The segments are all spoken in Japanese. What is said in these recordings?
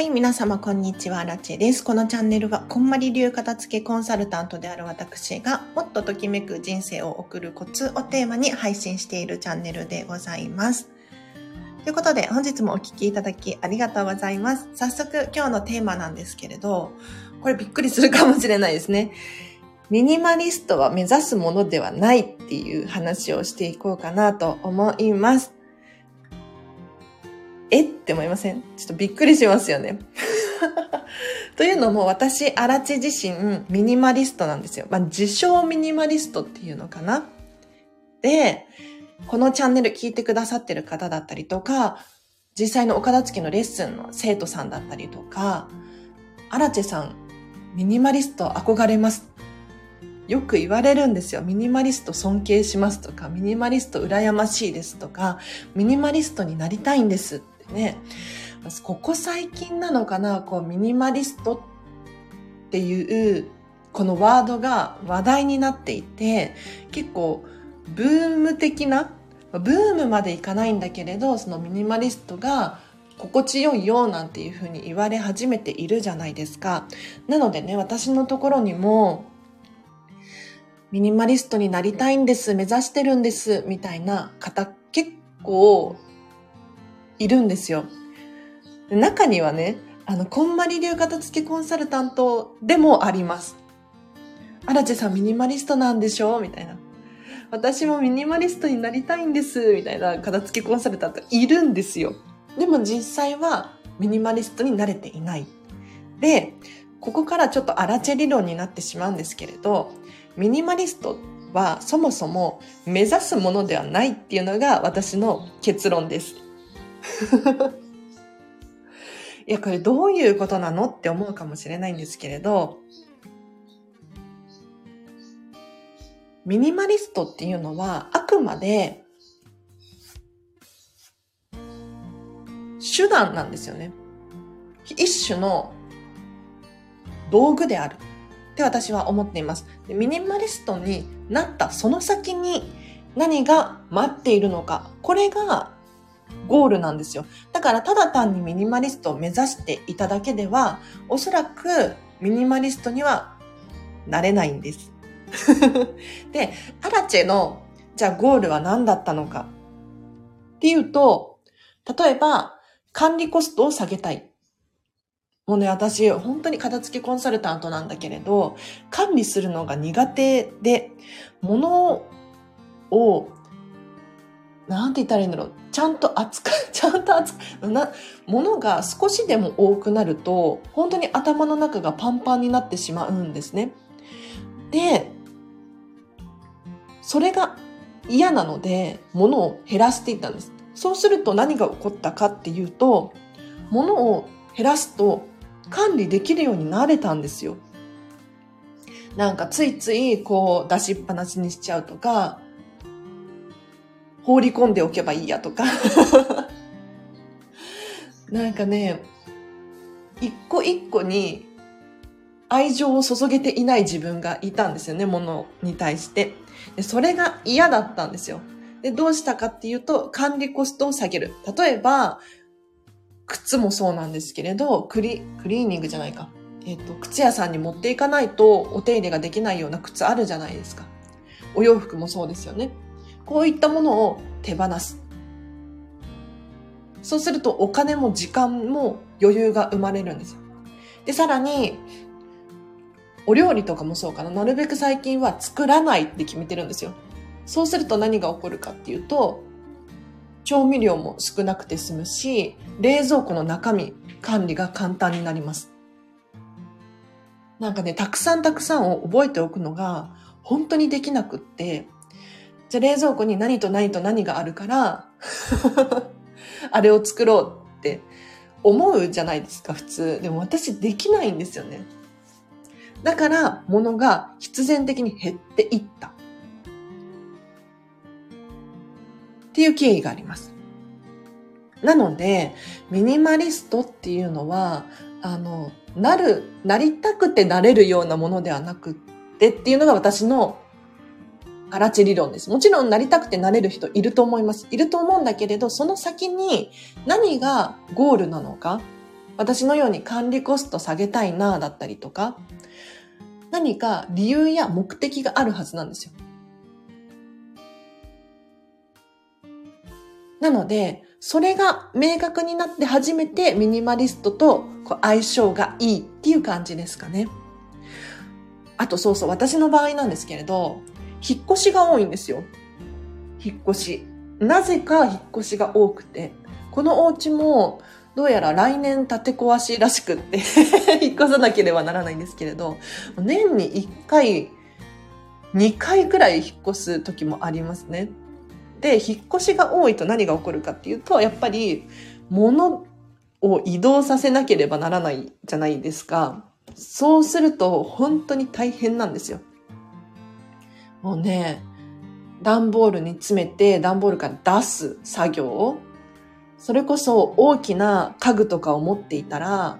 はい、皆様こんにちは、ラチェです。このチャンネルは、こんまり流片付けコンサルタントである私が、もっとときめく人生を送るコツをテーマに配信しているチャンネルでございます。ということで、本日もお聞きいただきありがとうございます。早速、今日のテーマなんですけれど、これびっくりするかもしれないですね。ミニマリストは目指すものではないっていう話をしていこうかなと思います。え？って思いません？ちょっとびっくりしますよね。というのも私、アラチ自身、ミニマリストなんですよ。まあ、自称ミニマリストっていうのかな？で、このチャンネル聞いてくださってる方だったりとか、実際のお片付けのレッスンの生徒さんだったりとか、アラチェさん、ミニマリスト憧れます。よく言われるんですよ。ミニマリスト尊敬しますとか、ミニマリスト羨ましいですとか、ミニマリストになりたいんですっね。ここ最近なのかな、こう、ミニマリストっていう、このワードが話題になっていて、結構、ブーム的な、ブームまでいかないんだけれど、そのミニマリストが心地よいよなんていうふうに言われ始めているじゃないですか。なのでね、私のところにも、ミニマリストになりたいんです、目指してるんです、みたいな方結構いるんですよ。中にはね、あの、こんまり流片付けコンサルタントでもあります。アラチェさんミニマリストなんでしょ？みたいな。私もミニマリストになりたいんです、みたいな片付けコンサルタントいるんですよ。でも実際はミニマリストになれていない。で、ここからちょっとアラチェ理論になってしまうんですけれど、ミニマリストはそもそも目指すものではないっていうのが私の結論です。いや、これどういうことなのって思うかもしれないんですけれど、ミニマリストっていうのはあくまで手段なんですよね。一種の道具であるって私は思っています。でミニマリストになったその先に何が待っているのか、これがゴールなんですよ。だからただ単にミニマリストを目指していただけでは、おそらくミニマリストにはなれないんです。で、アラチェのじゃあゴールは何だったのかっていうと、例えば管理コストを下げたい。もうね、私、本当に片付けコンサルタントなんだけれど、管理するのが苦手で、物を、なんて言ったらいいんだろう。ちゃんと扱う、ちゃんと扱う、な、物が少しでも多くなると、本当に頭の中がパンパンになってしまうんですね。で、それが嫌なので、物を減らしていったんです。そうすると何が起こったかっていうと、物を減らすと管理できるようになれたんですよ。なんかついついこう出しっぱなしにしちゃうとか、放り込んでおけばいいやとか。なんかね、一個一個に愛情を注げていない自分がいたんですよね、物に対して。でそれが嫌だったんですよ。で、どうしたかっていうと、管理コストを下げる。例えば、靴もそうなんですけれど、クリ、クリーニングじゃないか。えっ、と、靴屋さんに持っていかないとお手入れができないような靴あるじゃないですか。お洋服もそうですよね。こういったものを手放す。そうするとお金も時間も余裕が生まれるんですよ。で、さらに、お料理とかもそうかな。なるべく最近は作らないって決めてるんですよ。そうすると何が起こるかっていうと、調味料も少なくて済むし、冷蔵庫の中身、管理が簡単になります。なんかね、たくさんたくさんを覚えておくのが本当にできなくって、じゃあ冷蔵庫に何と何と何があるから、あれを作ろうって思うじゃないですか、普通。でも私できないんですよね。だから物が必然的に減っていった。っていう経緯があります。なので、ミニマリストっていうのは、あの、なる、なりたくてなれるようなものではなくってっていうのが私のアラチ理論です。もちろんなりたくてなれる人いると思います。いると思うんだけれど、その先に何がゴールなのか。私のように管理コスト下げたいなだったりとか、何か理由や目的があるはずなんですよ。なので、それが明確になって初めてミニマリストと相性がいいっていう感じですかね。あとそうそう、私の場合なんですけれど、引っ越しが多いんですよ。引っ越し。なぜか引っ越しが多くて、このお家もどうやら来年建て壊しらしくって 引っ越さなければならないんですけれど、年に1回、2回くらい引っ越す時もありますね。で、引っ越しが多いと何が起こるかっていうと、やっぱり物を移動させなければならないじゃないですか。そうすると本当に大変なんですよ。もうね、段ボールに詰めて段ボールから出す作業それこそ大きな家具とかを持っていたら、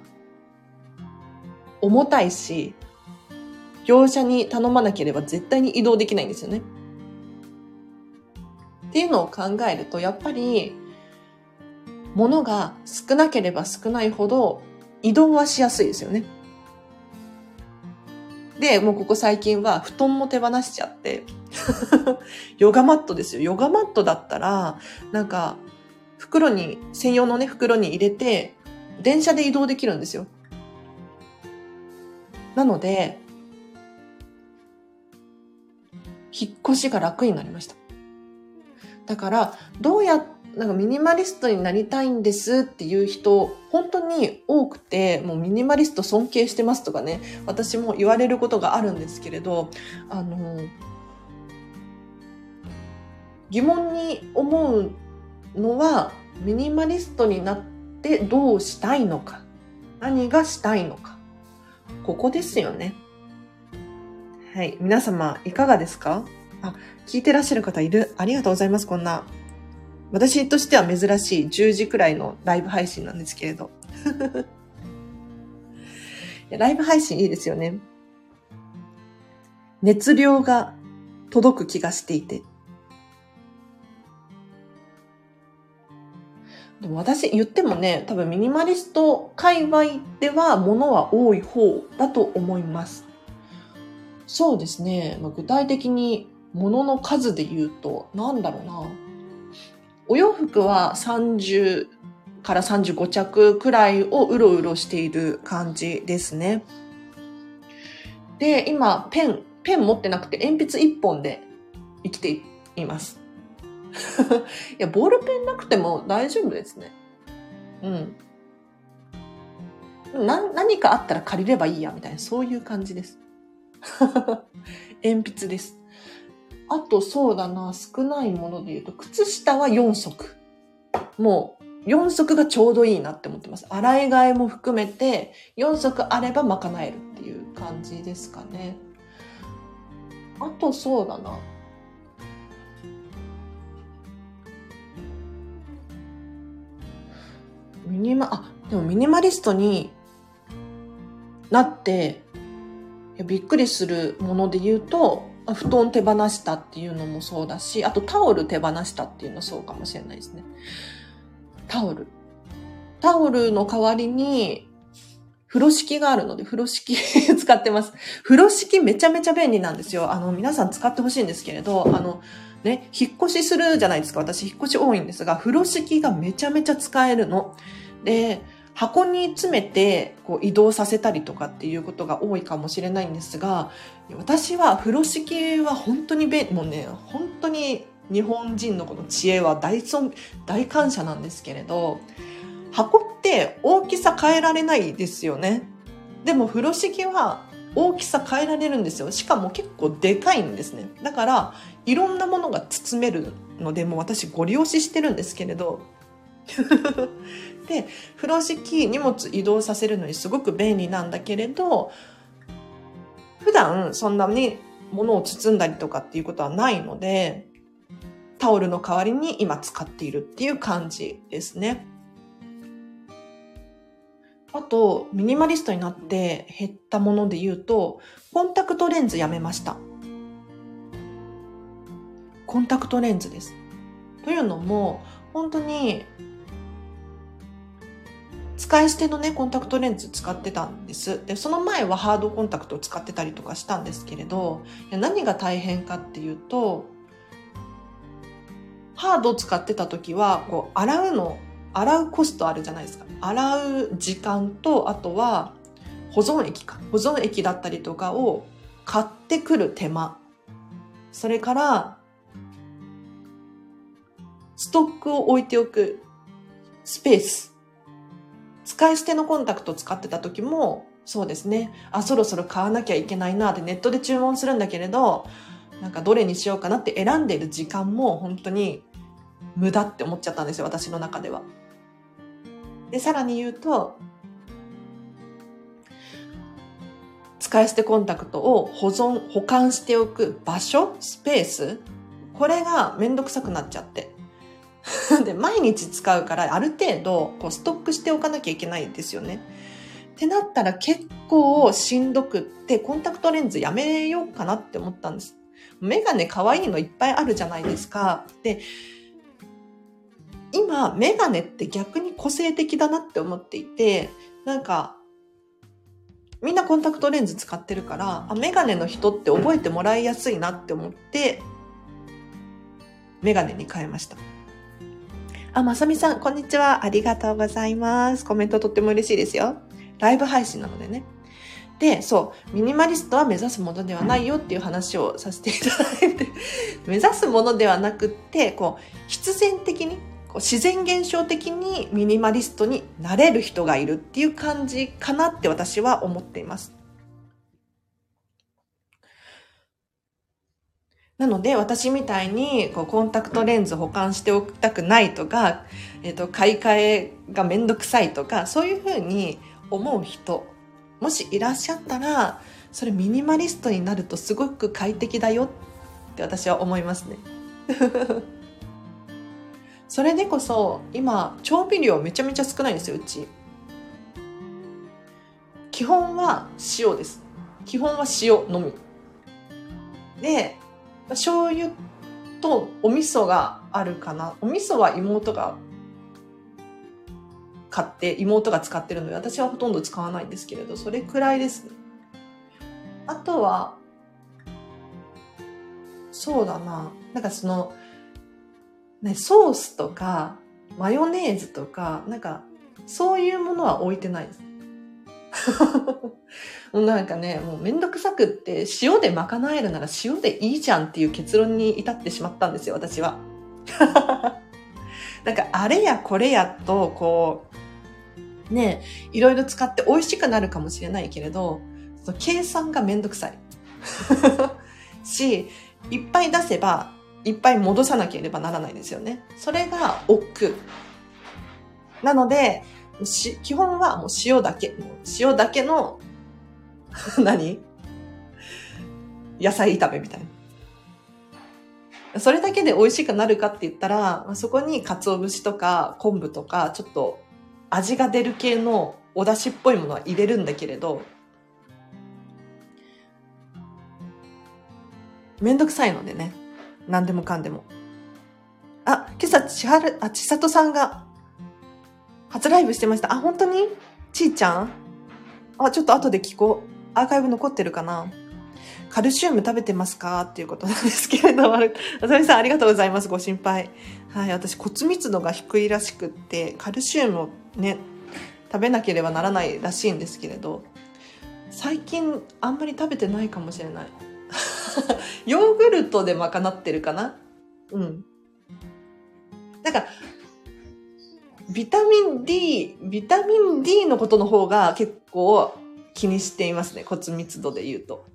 重たいし、業者に頼まなければ絶対に移動できないんですよね。っていうのを考えると、やっぱり、物が少なければ少ないほど移動はしやすいですよね。で、もうここ最近は布団も手放しちゃって、ヨガマットですよ。ヨガマットだったら、なんか、袋に、専用のね、袋に入れて、電車で移動できるんですよ。なので、引っ越しが楽になりました。だから、どうやって、なんかミニマリストになりたいんですっていう人、本当に多くて、もうミニマリスト尊敬してますとかね、私も言われることがあるんですけれど、あの、疑問に思うのは、ミニマリストになってどうしたいのか、何がしたいのか、ここですよね。はい。皆様、いかがですか？あ、聞いてらっしゃる方いる。ありがとうございます、こんな。私としては珍しい10時くらいのライブ配信なんですけれど。ライブ配信いいですよね。熱量が届く気がしていて。でも私言ってもね、多分ミニマリスト界隈では物は多い方だと思います。そうですね。まあ、具体的に物の数で言うと、なんだろうな。お洋服は30から35着くらいをうろうろしている感じですね。で、今、ペン、ペン持ってなくて鉛筆1本で生きています。いや、ボールペンなくても大丈夫ですね。うん。な、何かあったら借りればいいや、みたいな、そういう感じです。鉛筆です。あと、そうだな、少ないもので言うと、靴下は4足。もう、4足がちょうどいいなって思ってます。洗い替えも含めて、4足あれば賄えるっていう感じですかね。あと、そうだな。ミニマ、あ、でもミニマリストになって、びっくりするもので言うと、布団手放したっていうのもそうだし、あとタオル手放したっていうのそうかもしれないですね。タオル。タオルの代わりに、風呂敷があるので、風呂敷 使ってます。風呂敷めちゃめちゃ便利なんですよ。あの、皆さん使ってほしいんですけれど、あの、ね、引っ越しするじゃないですか。私、引っ越し多いんですが、風呂敷がめちゃめちゃ使えるの。で、箱に詰めてこう移動させたりとかっていうことが多いかもしれないんですが、私は風呂敷は本当に便、もうね、本当に日本人のこの知恵は大尊、大感謝なんですけれど、箱って大きさ変えられないですよね。でも風呂敷は大きさ変えられるんですよ。しかも結構でかいんですね。だから、いろんなものが包めるので、もう私ご利用ししてるんですけれど。で、風呂敷、荷物移動させるのにすごく便利なんだけれど、普段そんなに物を包んだりとかっていうことはないので、タオルの代わりに今使っているっていう感じですね。あと、ミニマリストになって減ったもので言うと、コンタクトレンズやめました。コンタクトレンズです。というのも、本当に、使い捨てのね、コンタクトレンズ使ってたんです。で、その前はハードコンタクトを使ってたりとかしたんですけれど、何が大変かっていうと、ハードを使ってた時は、こう、洗うの、洗うコストあるじゃないですか。洗う時間と、あとは、保存液か。保存液だったりとかを買ってくる手間。それから、ストックを置いておくスペース。使い捨てのコンタクトを使ってた時も、そうですね。あ、そろそろ買わなきゃいけないなってネットで注文するんだけれど、なんかどれにしようかなって選んでる時間も本当に無駄って思っちゃったんですよ、私の中では。で、さらに言うと、使い捨てコンタクトを保存、保管しておく場所、スペース、これがめんどくさくなっちゃって。で、毎日使うから、ある程度、こう、ストックしておかなきゃいけないんですよね。ってなったら結構しんどくって、コンタクトレンズやめようかなって思ったんです。メガネ可愛いのいっぱいあるじゃないですか。で、今、メガネって逆に個性的だなって思っていて、なんか、みんなコンタクトレンズ使ってるから、あ、メガネの人って覚えてもらいやすいなって思って、メガネに変えました。あ、まさみさん、こんにちは。ありがとうございます。コメントとっても嬉しいですよ。ライブ配信なのでね。で、そう、ミニマリストは目指すものではないよっていう話をさせていただいて、目指すものではなくって、こう、必然的にこう自然現象的にミニマリストになれる人がいるっていう感じかなって私は思っています。なので、私みたいに、こう、コンタクトレンズ保管しておきたくないとか、え、ー、と、買い替えがめんどくさいとか、そういうふうに思う人、もしいらっしゃったら、それミニマリストになるとすごく快適だよって私は思いますね。それでこそ今調味料めちゃめちゃ少ないんですようち。基本は塩です。基本は塩のみ。で醤油とお味噌があるかな。お味噌は妹が買って妹が使ってるので私はほとんど使わないんですけれどそれくらいですね。あとはそうだな。なんかそのね、ソースとか、マヨネーズとか、なんか、そういうものは置いてないです。なんかね、もうめんどくさくって、塩で賄えるなら塩でいいじゃんっていう結論に至ってしまったんですよ、私は。なんか、あれやこれやと、こう、ね、いろいろ使って美味しくなるかもしれないけれど、その計算がめんどくさい。し、いっぱい出せばいっぱい戻さなければならないですよね。それが億劫。なので、基本はもう塩だけ。塩だけの 何？野菜炒めみたいな。それだけで美味しくなるかって言ったら、そこに鰹節とか昆布とか、ちょっと味が出る系のお出汁っぽいものは入れるんだけれど、めんどくさいのでね。何でもかんでも。あ、今朝、千春、あ、千里さんが、初ライブしてました。あ、本当に？ちーちゃん？あ、ちょっと後で聞こう。アーカイブ残ってるかな？カルシウム食べてますか？っていうことなんですけれども、あさみさんありがとうございます。ご心配。はい、私骨密度が低いらしくって、カルシウムをね、食べなければならないらしいんですけれど、最近あんまり食べてないかもしれない。ヨーグルトで賄ってるかな？うん。なんか、ビタミン D、ビタミン D のことの方が結構気にしていますね。骨密度で言うと。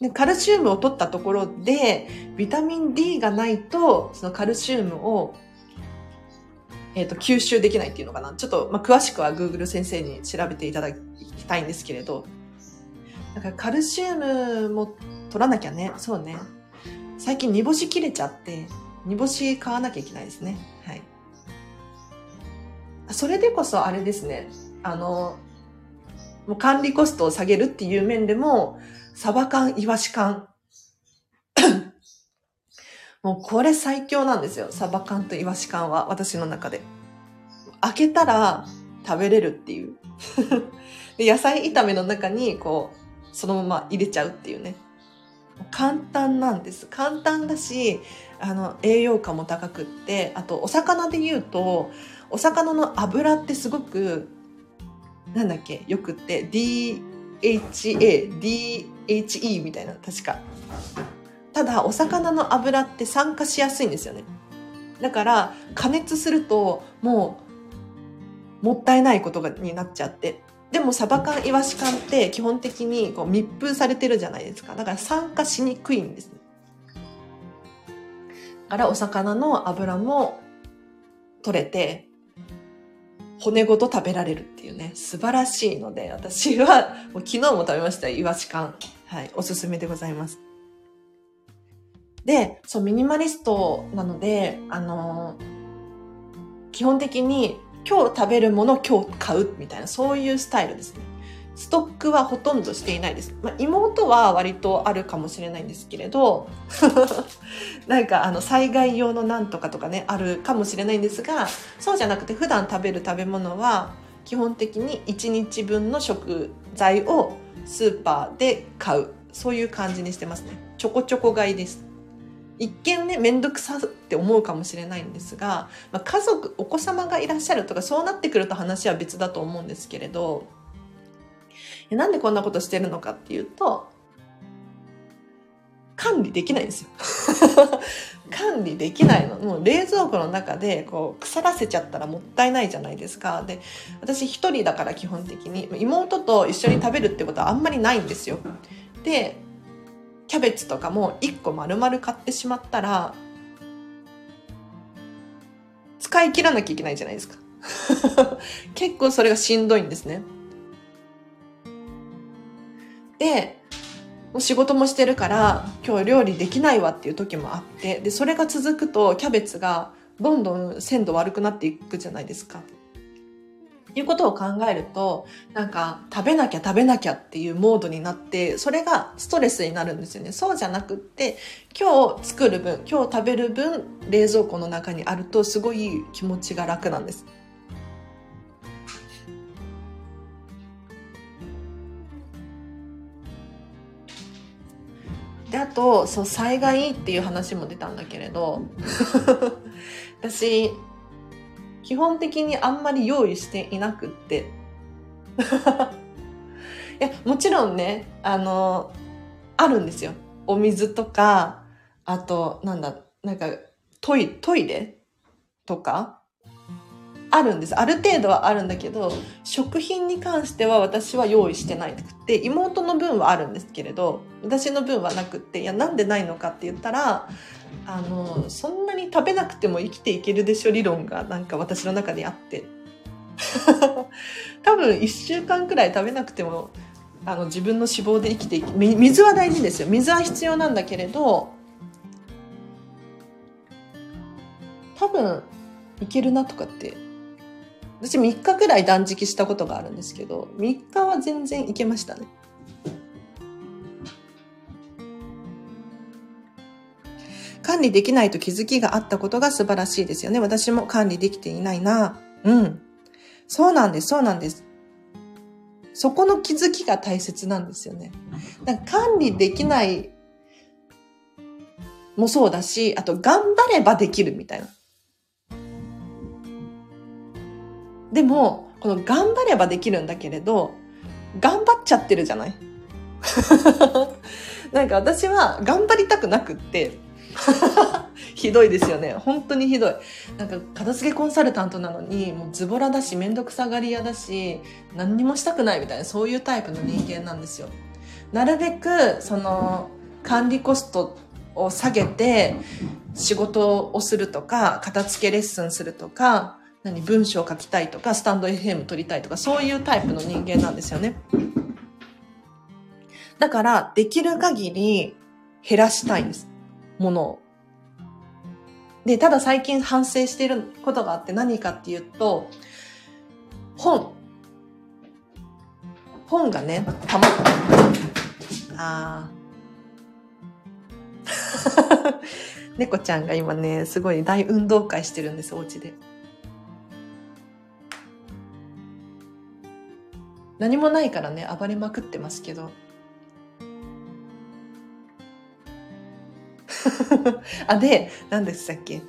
でカルシウムを取ったところで、ビタミン D がないと、そのカルシウムを、えっ、ー、と、吸収できないっていうのかな。ちょっと、まあ、詳しくは Google 先生に調べていただきたいんですけれど、だからカルシウムも取らなきゃね。そうね。最近煮干し切れちゃって、煮干し買わなきゃいけないですね。はい。それでこそあれですね。あの、もう管理コストを下げるっていう面でも、サバ缶、イワシ缶。もうこれ最強なんですよ。サバ缶とイワシ缶は、私の中で。開けたら食べれるっていう。で野菜炒めの中に、こう、そのまま入れちゃうっていうね。簡単なんです。簡単だし、あの、栄養価も高くって、あと、お魚で言うと、お魚の油ってすごく、なんだっけ、よくって、DHA、DHE みたいな、確か。ただ、お魚の油って酸化しやすいんですよね。だから、加熱すると、もう、もったいないことがになっちゃって。でもサバ缶イワシ缶って基本的にこう密封されてるじゃないですか。だから酸化しにくいんです、だからお魚の油も取れて、骨ごと食べられるっていうね、素晴らしいので、私はもう昨日も食べました、イワシ缶。はい、おすすめでございます。で、そう、ミニマリストなので、あのー、基本的に今日食べるもの今日買うみたいな、そういうスタイルですね。ストックはほとんどしていないです。まあ、妹は割とあるかもしれないんですけれど、なんかあの災害用のなんとかとかね、あるかもしれないんですが、そうじゃなくて普段食べる食べ物は基本的に1日分の食材をスーパーで買う。そういう感じにしてますね。ちょこちょこ買いです。一見ね、めんどくさって思うかもしれないんですが、まあ、家族、お子様がいらっしゃるとか、そうなってくると話は別だと思うんですけれど、なんでこんなことしてるのかっていうと、管理できないんですよ。管理できないの。もう冷蔵庫の中でこう腐らせちゃったらもったいないじゃないですか。で、私一人だから基本的に妹と一緒に食べるってことはあんまりないんですよ。で、キャベツとかも1個丸々買ってしまったら、使い切らなきゃいけないじゃないですか。結構それがしんどいんですね。で、もう仕事もしてるから、今日料理できないわっていう時もあって、で、それが続くとキャベツがどんどん鮮度悪くなっていくじゃないですか。いうことを考えると、なんか食べなきゃ食べなきゃっていうモードになって、それがストレスになるんですよね。そうじゃなくって、今日作る分、今日食べる分、冷蔵庫の中にあるとすごい気持ちが楽なんです。で、あと、そう、災害っていう話も出たんだけれど、私、基本的にあんまり用意していなくって。いや、もちろんね、あの、あるんですよ。お水とか、あと、なんだ、なんか、トイ、トイレとか、あるんです。ある程度はあるんだけど、食品に関しては私は用意してないくて、妹の分はあるんですけれど、私の分はなくって、いや、なんでないのかって言ったら、あのそんなに食べなくても生きていけるでしょ理論がなんか私の中にあって 多分1週間くらい食べなくてもあの自分の脂肪で生きていけ水は大事ですよ水は必要なんだけれど多分いけるなとかって私3日くらい断食したことがあるんですけど3日は全然いけましたね管理できないと気づきがあったことが素晴らしいですよね。私も管理できていないな。うん。そうなんです、そうなんです。そこの気づきが大切なんですよね。だから管理できないもそうだし、あと頑張ればできるみたいな。でも、この頑張ればできるんだけれど、頑張っちゃってるじゃない？なんか私は頑張りたくなくって、ひどいですよね。本当にひどい。なんか、片付けコンサルタントなのに、もうズボラだし、めんどくさがり屋だし、何にもしたくないみたいな、そういうタイプの人間なんですよ。なるべく、その、管理コストを下げて、仕事をするとか、片付けレッスンするとか、何、文章を書きたいとか、スタンド FM 撮りたいとか、そういうタイプの人間なんですよね。だから、できる限り減らしたいんです。ものを。で、ただ最近反省していることがあって何かっていうと、本。本がね、たま、あ 猫ちゃんが今ね、すごい大運動会してるんです、お家で。何もないからね、暴れまくってますけど。あ、で、何でしたっけ？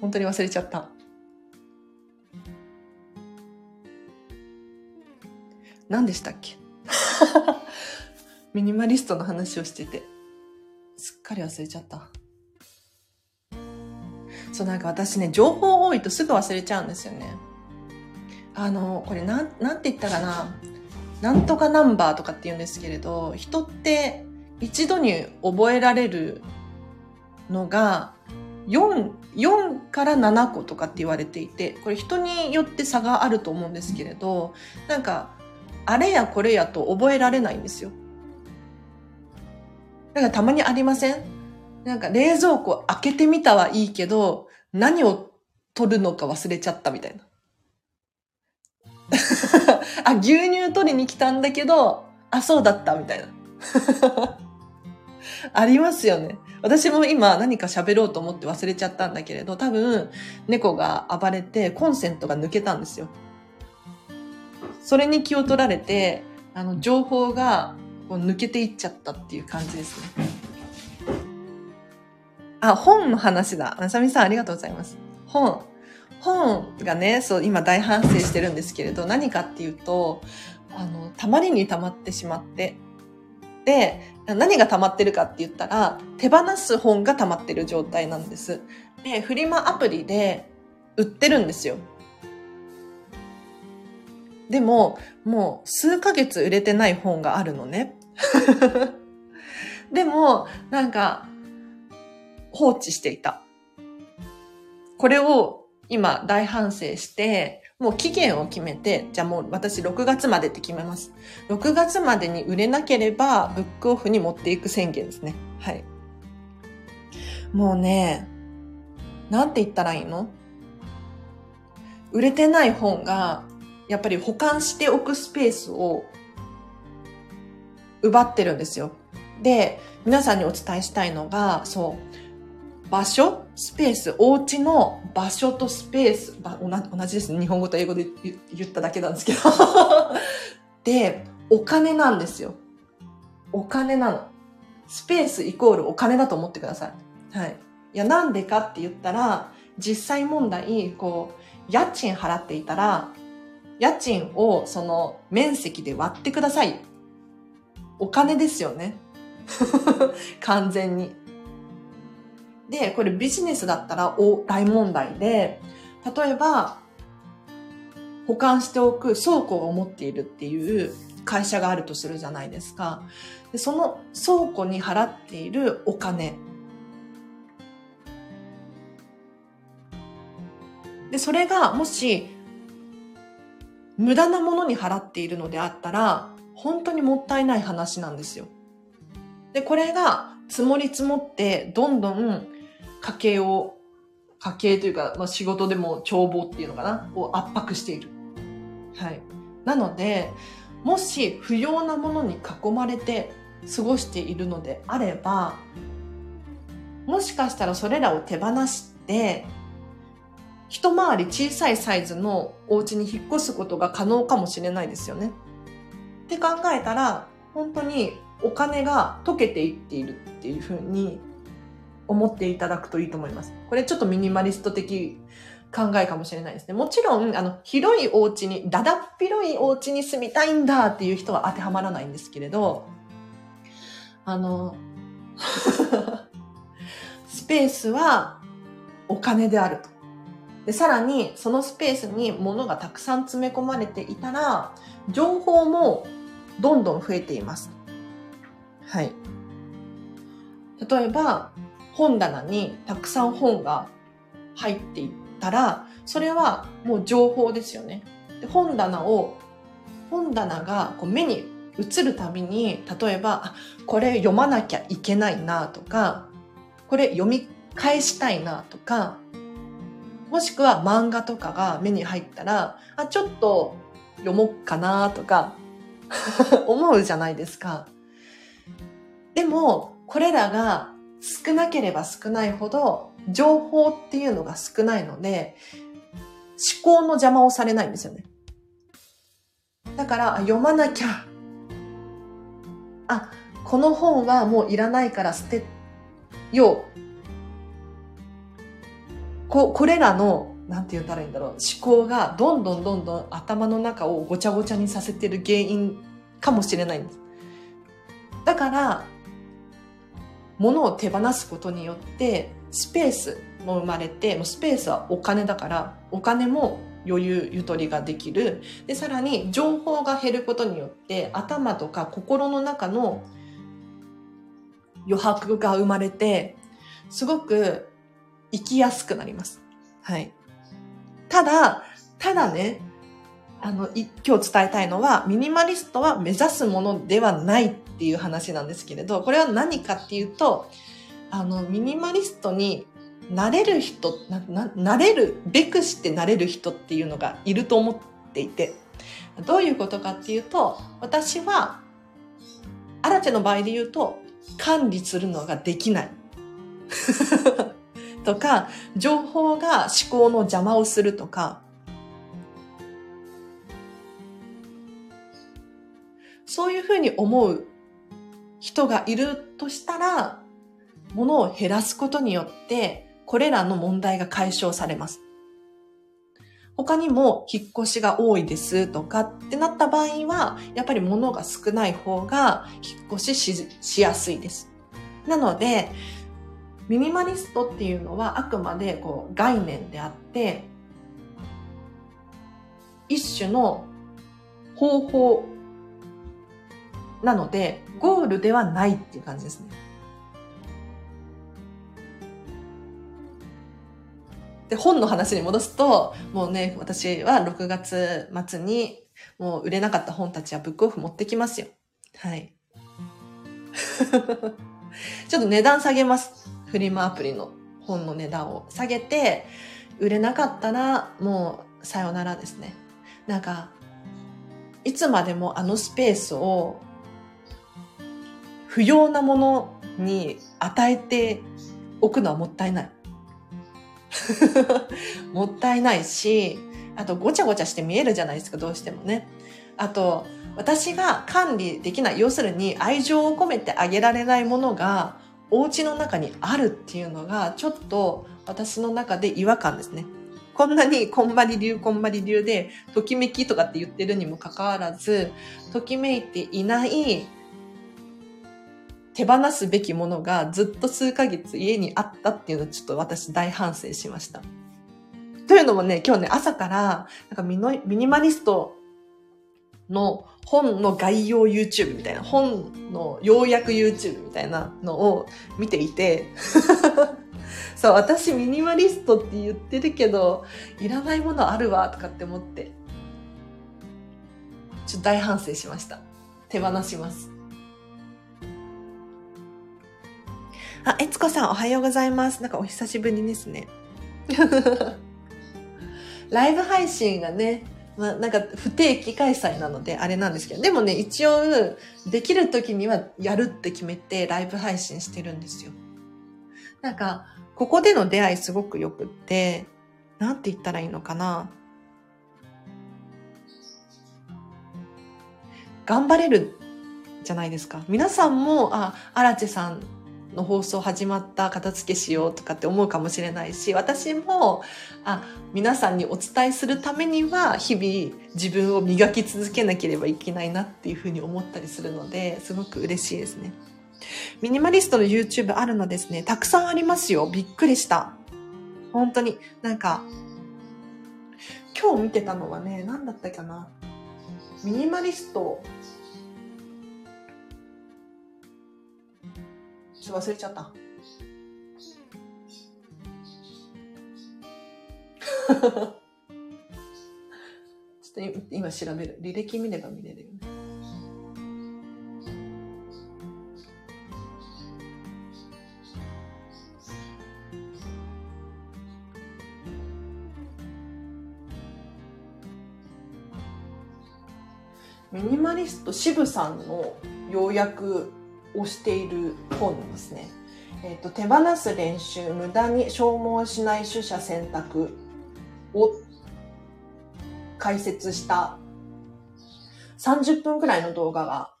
本当に忘れちゃった。何でしたっけ？ミニマリストの話をしてて、すっかり忘れちゃった。そう、なんか私ね、情報多いとすぐ忘れちゃうんですよね。あの、これなん、なんて言ったかな？なんとかナンバーとかって言うんですけれど、人って一度に覚えられるのが4、4から7個とかって言われていて、これ人によって差があると思うんですけれど、なんか、あれやこれやと覚えられないんですよ。なんかたまにありません？なんか冷蔵庫開けてみたはいいけど、何を取るのか忘れちゃったみたいな。あ、牛乳取りに来たんだけど、あ、そうだったみたいな。ありますよね。私も今何か喋ろうと思って忘れちゃったんだけれど、多分猫が暴れてコンセントが抜けたんですよ。それに気を取られて、あの、情報がこう抜けていっちゃったっていう感じですね。あ、本の話だ。なさみさんありがとうございます。本。本がね、そう、今大反省してるんですけれど、何かっていうと、あの、たまりにたまってしまって、で、何が溜まってるかって言ったら、手放す本が溜まってる状態なんです。で、フリマアプリで売ってるんですよ。でも、もう数ヶ月売れてない本があるのね。でも、なんか、放置していた。これを今大反省して、もう期限を決めて、じゃあもう私6月までって決めます。6月までに売れなければ、ブックオフに持っていく宣言ですね。はい。もうね、なんて言ったらいいの？売れてない本が、やっぱり保管しておくスペースを奪ってるんですよ。で、皆さんにお伝えしたいのが、そう、場所、スペース、お家の場所とスペース、同じですね。日本語と英語で言っただけなんですけど。で、お金なんですよ。お金なの。スペースイコールお金だと思ってください。はい。いや、なんでかって言ったら、実際問題、こう、家賃払っていたら、家賃をその面積で割ってください。お金ですよね。完全に。で、これビジネスだったら大問題で、例えば、保管しておく倉庫を持っているっていう会社があるとするじゃないですか。でその倉庫に払っているお金。で、それがもし無駄なものに払っているのであったら、本当にもったいない話なんですよ。で、これが積もり積もって、どんどん家計を、家計というか、まあ、仕事でも帳簿っていうのかな？を圧迫している。はい。なので、もし不要なものに囲まれて過ごしているのであれば、もしかしたらそれらを手放して、一回り小さいサイズのお家に引っ越すことが可能かもしれないですよね。って考えたら、本当にお金が溶けていっているっていうふうに思っていただくといいと思います。これちょっとミニマリスト的考えかもしれないですね。もちろん、あの、広いお家に、だだっ広いお家に住みたいんだっていう人は当てはまらないんですけれど、あの、スペースはお金であると。で、さらに、そのスペースに物がたくさん詰め込まれていたら、情報もどんどん増えています。はい。例えば、本棚にたくさん本が入っていったら、それはもう情報ですよね。で本棚を、本棚がこう目に映るたびに、例えば、これ読まなきゃいけないなとか、これ読み返したいなとか、もしくは漫画とかが目に入ったら、あ、ちょっと読もうかなとか 思うじゃないですか。でも、これらが少なければ少ないほど情報っていうのが少ないので思考の邪魔をされないんですよね。だから、読まなきゃ。あ、この本はもういらないから捨てよう。こ、これらの、なんて言ったらいいんだろう、思考がどんどんどんどん頭の中をごちゃごちゃにさせてる原因かもしれないんです。だから、物を手放すことによって、スペースも生まれて、もうスペースはお金だから、お金も余裕、ゆとりができる。で、さらに情報が減ることによって、頭とか心の中の余白が生まれて、すごく生きやすくなります。はい。ただ、ただね、あの、今日伝えたいのは、ミニマリストは目指すものではないっていう話なんですけれど、これは何かっていうと、あの、ミニマリストになれる人、な、な、なれる、べくしてなれる人っていうのがいると思っていて、どういうことかっていうと、私は、アラチェの場合で言うと、管理するのができない。とか、情報が思考の邪魔をするとか、そういうふうに思う人がいるとしたら、ものを減らすことによって、これらの問題が解消されます。他にも引っ越しが多いですとかってなった場合は、やっぱり物が少ない方が引っ越しししやすいです。なので、ミニマリストっていうのはあくまでこう概念であって、一種の方法なので、ゴールではないっていう感じですね。で、本の話に戻すと、もうね、私は6月末にもう売れなかった本たちはブックオフ持ってきますよ。はい。ちょっと値段下げます。フリマアプリの本の値段を下げて、売れなかったらもうさよならですね。なんか、いつまでもあのスペースを不要なものに与えておくのはもったいない。もったいないし、あとごちゃごちゃして見えるじゃないですか、どうしてもね。あと、私が管理できない、要するに愛情を込めてあげられないものがお家の中にあるっていうのが、ちょっと私の中で違和感ですね。こんなにこんばり流こんばり流で、ときめきとかって言ってるにもかかわらず、ときめいていない手放すべきものがずっと数ヶ月家にあったっていうのをちょっと私大反省しました。というのもね、今日ね、朝から、なんかミニマリストの本の概要 YouTube みたいな、本の要約 YouTube みたいなのを見ていて そう、私ミニマリストって言ってるけど、いらないものあるわ、とかって思って、ちょっと大反省しました。手放します。あ、えつこさんおはようございます。なんかお久しぶりですね。ライブ配信がね、まあなんか不定期開催なのであれなんですけど、でもね、一応できる時にはやるって決めてライブ配信してるんですよ。なんか、ここでの出会いすごく良くって、なんて言ったらいいのかな。頑張れるじゃないですか。皆さんも、あ、アラチェさんの放送始まった片付けしようとかって思うかもしれないし、私も、あ、皆さんにお伝えするためには、日々自分を磨き続けなければいけないなっていうふうに思ったりするので、すごく嬉しいですね。ミニマリストの YouTube あるのですね、たくさんありますよ。びっくりした。本当に。なんか、今日見てたのはね、何だったかな。ミニマリストちょっと忘れちゃった。ちょっと今調べる。履歴見れば見れるよね。ミニマリスト渋さんの要約をしている本ですね。えっ、と、手放す練習、無駄に消耗しない取捨選択を解説した30分くらいの動画が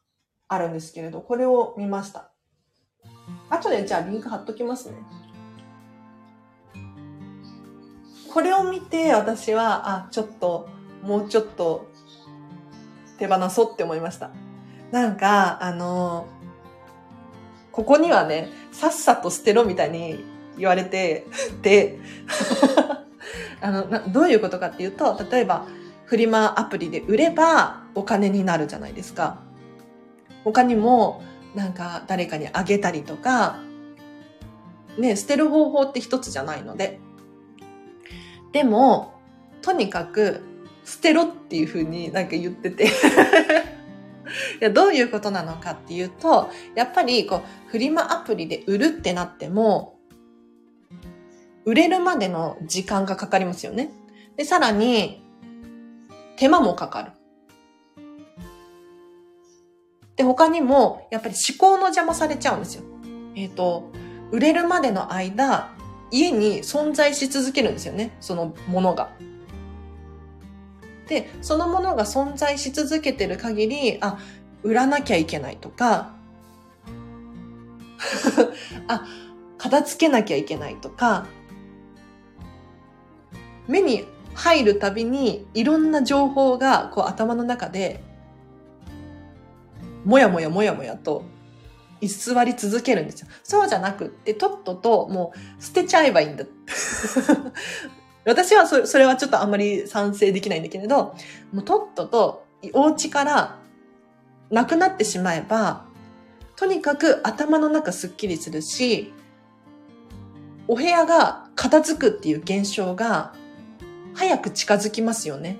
あるんですけれど、これを見ました。後でじゃあリンク貼っときますね。これを見て私は、あ、ちょっと、もうちょっと手放そうって思いました。なんか、あの、ここにはね、さっさと捨てろみたいに言われて、で、あのどういうことかっていうと、例えば、フリマアプリで売ればお金になるじゃないですか。他にも、なんか誰かにあげたりとか、ね、捨てる方法って一つじゃないので。でも、とにかく捨てろっていうふうになんか言ってて いやどういうことなのかっていうと、やっぱりこう、フリマアプリで売るってなっても、売れるまでの時間がかかりますよね。で、さらに、手間もかかる。で、他にも、やっぱり思考の邪魔されちゃうんですよ。えっ、ー、と、売れるまでの間、家に存在し続けるんですよね。そのものが。で、そのものが存在し続けてる限り、あ、売らなきゃいけないとか、あ、片付けなきゃいけないとか、目に入るたびにいろんな情報がこう頭の中で、もやもやもやもやと居座り続けるんですよ。そうじゃなくって、とっとともう捨てちゃえばいいんだ。私はそれはちょっとあんまり賛成できないんだけれど、もうとっととお家からなくなってしまえば、とにかく頭の中すっきりするし、お部屋が片付くっていう現象が早く近づきますよね。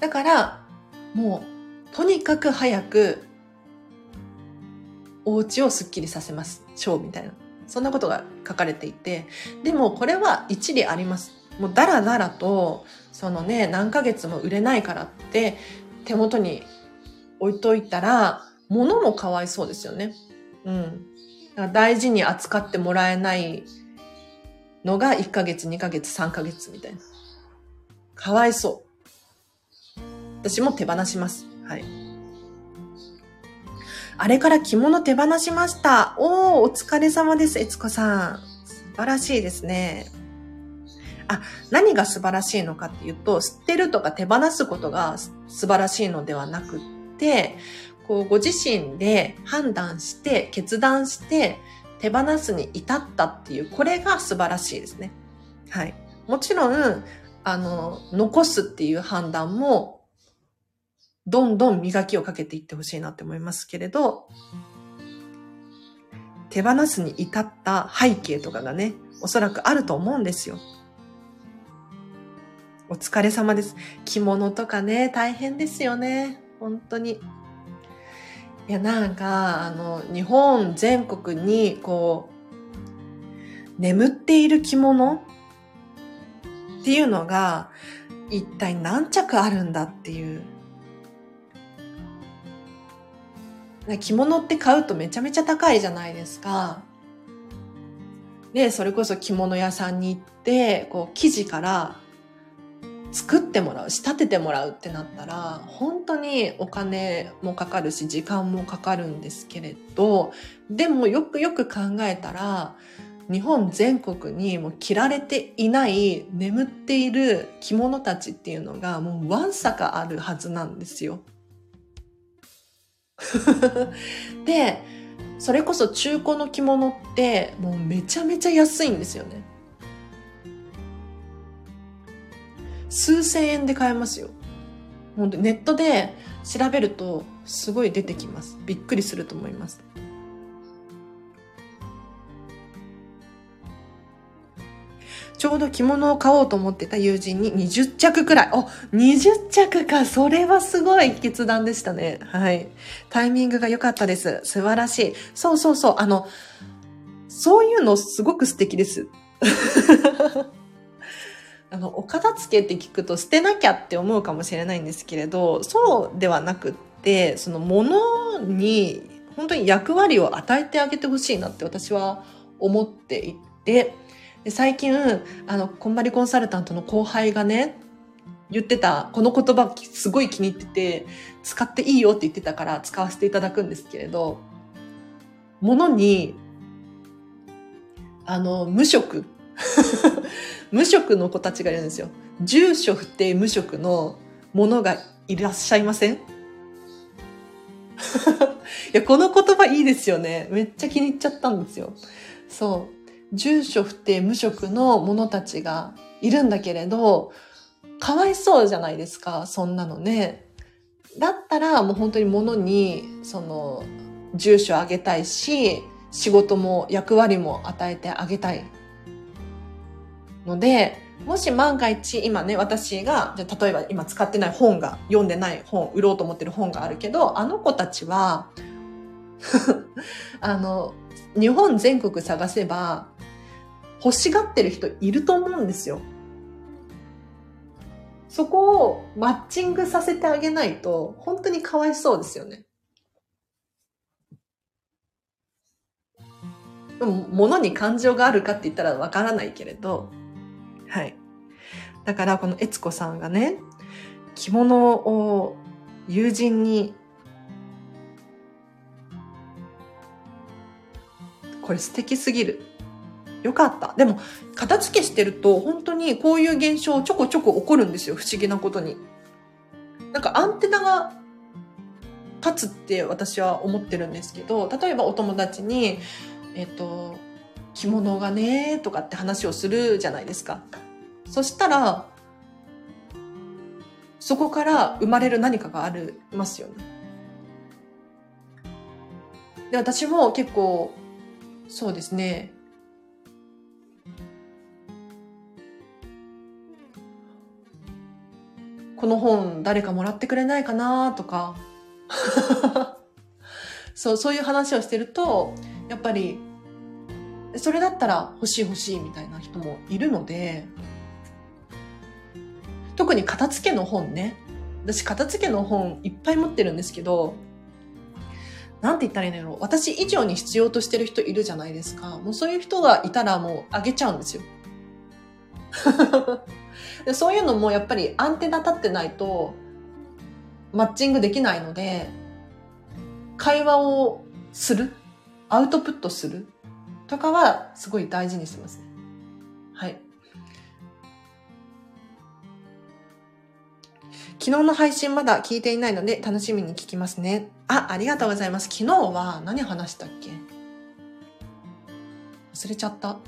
だから、もう、とにかく早く、お家をスッキリさせます。ショーみたいな。そんなことが書かれていて。でも、これは一理あります。もう、だらだらと、そのね、何ヶ月も売れないからって、手元に置いといたら、物もかわいそうですよね。うん。大事に扱ってもらえないのが1ヶ月、2ヶ月、3ヶ月みたいな。かわいそう。私も手放します。はい。あれから着物手放しました。おー、お疲れ様です、えつこさん。素晴らしいですね。あ、何が素晴らしいのかっていうと、捨てるとか手放すことが素晴らしいのではなくって、こうご自身で判断して決断して手放すに至ったっていうこれが素晴らしいですね。はい。もちろんあの残すっていう判断もどんどん磨きをかけていってほしいなって思いますけれど手放すに至った背景とかがねおそらくあると思うんですよ。お疲れ様です。着物とかね、大変ですよね。本当に。いや、なんか、あの、日本全国に、こう、眠っている着物っていうのが、一体何着あるんだっていう。着物って買うとめちゃめちゃ高いじゃないですか。で、それこそ着物屋さんに行って、こう、生地から作ってもらう仕立ててもらうってなったら本当にお金もかかるし時間もかかるんですけれどでもよくよく考えたら日本全国にもう着られていない眠っている着物たちっていうのがもうわんさかあるはずなんですよ。でそれこそ中古の着物ってもうめちゃめちゃ安いんですよね。数千円で買えますよ。本当ネットで調べるとすごい出てきます。びっくりすると思います。ちょうど着物を買おうと思ってた友人に20着くらい。お、20着か。それはすごい決断でしたね。はい。タイミングが良かったです。素晴らしい。そうそうそう。あの、そういうのすごく素敵です。あの、お片付けって聞くと捨てなきゃって思うかもしれないんですけれど、そうではなくって、その物に本当に役割を与えてあげてほしいなって私は思っていて、最近、あの、こんまりコンサルタントの後輩がね、言ってた、この言葉すごい気に入ってて、使っていいよって言ってたから使わせていただくんですけれど、物に、あの、無職。無職の子たちがいるんですよ。住所不定無職のものがいらっしゃいません？いや、この言葉いいですよね。めっちゃ気に入っちゃったんですよ。そう。住所不定無職の者たちがいるんだけれど、かわいそうじゃないですか、そんなのね。だったらもう本当に物に、その、住所あげたいし、仕事も役割も与えてあげたい。ので、もし万が一今ね、私が、じゃ例えば今使ってない本が、読んでない本、売ろうと思ってる本があるけど、あの子たちは あの、日本全国探せば、欲しがってる人いると思うんですよ。そこをマッチングさせてあげないと、本当にかわいそうですよね。でも、物に感情があるかって言ったらわからないけれど、はい。だから、この悦子さんがね、着物を友人に、これ素敵すぎる。よかった。でも、片付けしてると、本当にこういう現象ちょこちょこ起こるんですよ。不思議なことに。なんかアンテナが立つって私は思ってるんですけど、例えばお友達に、えっと、着物がね、とかって話をするじゃないですか。そしたら、そこから生まれる何かがありますよね。で、私も結構、そうですね、この本誰かもらってくれないかなとか そう、そういう話をしてると、やっぱり、それだったら欲しい欲しいみたいな人もいるので、特に片付けの本ね。私片付けの本いっぱい持ってるんですけど、なんて言ったらいいんだろう。私以上に必要としてる人いるじゃないですか。もうそういう人がいたらもうあげちゃうんですよ。でそういうのもやっぱりアンテナ立ってないとマッチングできないので、会話をするアウトプットするとかはすごい大事にしてますね。はい。昨日の配信まだ聞いていないので楽しみに聞きますね。あ、ありがとうございます。昨日は何話したっけ？忘れちゃった。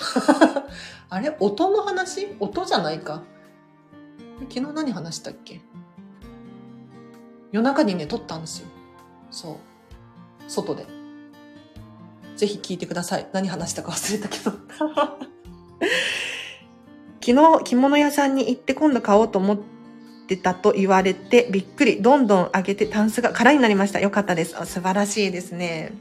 あれ音の話？音じゃないか。昨日何話したっけ？夜中にね、撮ったんですよ。そう。外で。ぜひ聞いてください。何話したか忘れたけど。昨日、着物屋さんに行って今度買おうと思ってたと言われてびっくり。どんどん上げてタンスが空になりました。よかったです。素晴らしいですね。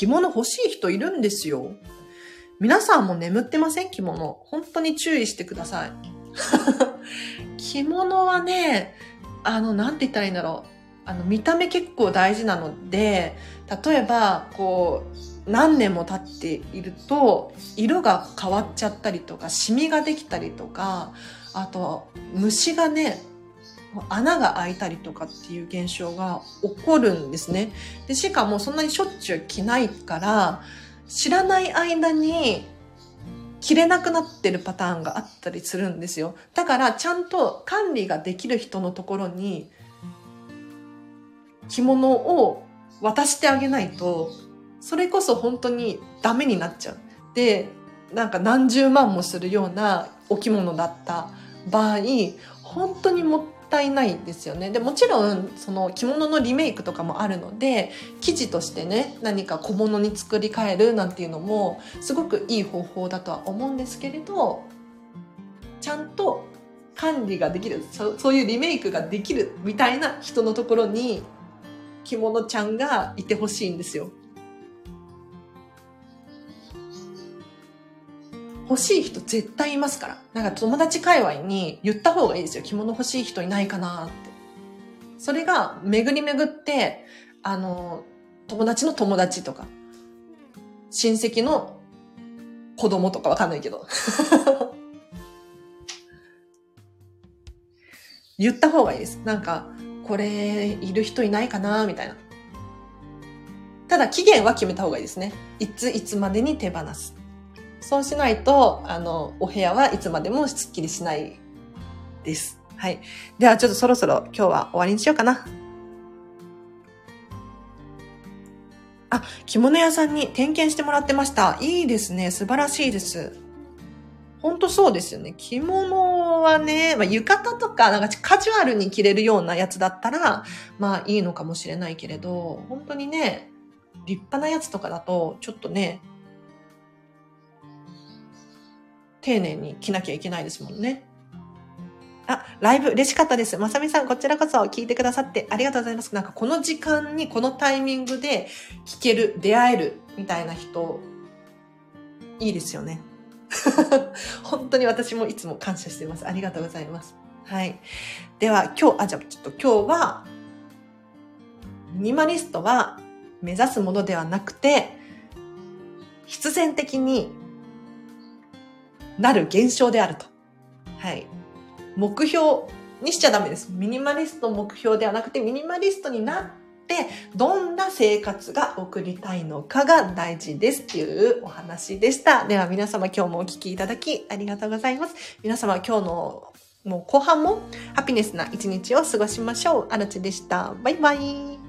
着物欲しい人いるんですよ。皆さんも眠ってません？着物。本当に注意してください。着物はね、あの、なんて言ったらいいんだろう。あの、見た目結構大事なので、例えば、こう、何年も経っていると色が変わっちゃったりとかシミができたりとかあと虫がね穴が開いたりとかっていう現象が起こるんですね。でしかもそんなにしょっちゅう着ないから知らない間に着れなくなってるパターンがあったりするんですよ。だからちゃんと管理ができる人のところに着物を渡してあげないとそれこそ本当にダメになっちゃう。で、なんか何十万もするようなお着物だった場合、本当にもったいないですよね。で、もちろん、その着物のリメイクとかもあるので、生地としてね、何か小物に作り変えるなんていうのも、すごくいい方法だとは思うんですけれど、ちゃんと管理ができるそ、そういうリメイクができるみたいな人のところに、着物ちゃんがいてほしいんですよ。欲しい人絶対いますから。なんか友達界隈に言った方がいいですよ。着物欲しい人いないかなって。それが巡り巡って、あの、友達の友達とか、親戚の子供とかわかんないけど。言った方がいいです。なんか、これ、いる人いないかなみたいな。ただ、期限は決めた方がいいですね。いつ、いつまでに手放す。そうしないと、あの、お部屋はいつまでもすっきりしないです。はい。では、ちょっとそろそろ今日は終わりにしようかな。あ、着物屋さんに点検してもらってました。いいですね。素晴らしいです。ほんとそうですよね。着物はね、まあ、浴衣とか、なんかカジュアルに着れるようなやつだったら、まあいいのかもしれないけれど、本当にね、立派なやつとかだと、ちょっとね、丁寧に着なきゃいけないですもんね。あ、ライブ嬉しかったです。まさみさん、こちらこそ聞いてくださってありがとうございます。なんかこの時間に、このタイミングで聞ける、出会える、みたいな人、いいですよね。本当に私もいつも感謝しています。ありがとうございます。はい。では、今日、あ、じゃあちょっと今日は、ミニマリストは目指すものではなくて、必然的になる現象であると。はい。目標にしちゃダメです。ミニマリスト目標ではなくて、ミニマリストになって、どんな生活が送りたいのかが大事ですっていうお話でした。では皆様今日もお聞きいただきありがとうございます。皆様今日のもう後半もハピネスな一日を過ごしましょう。あらちでした。バイバイ。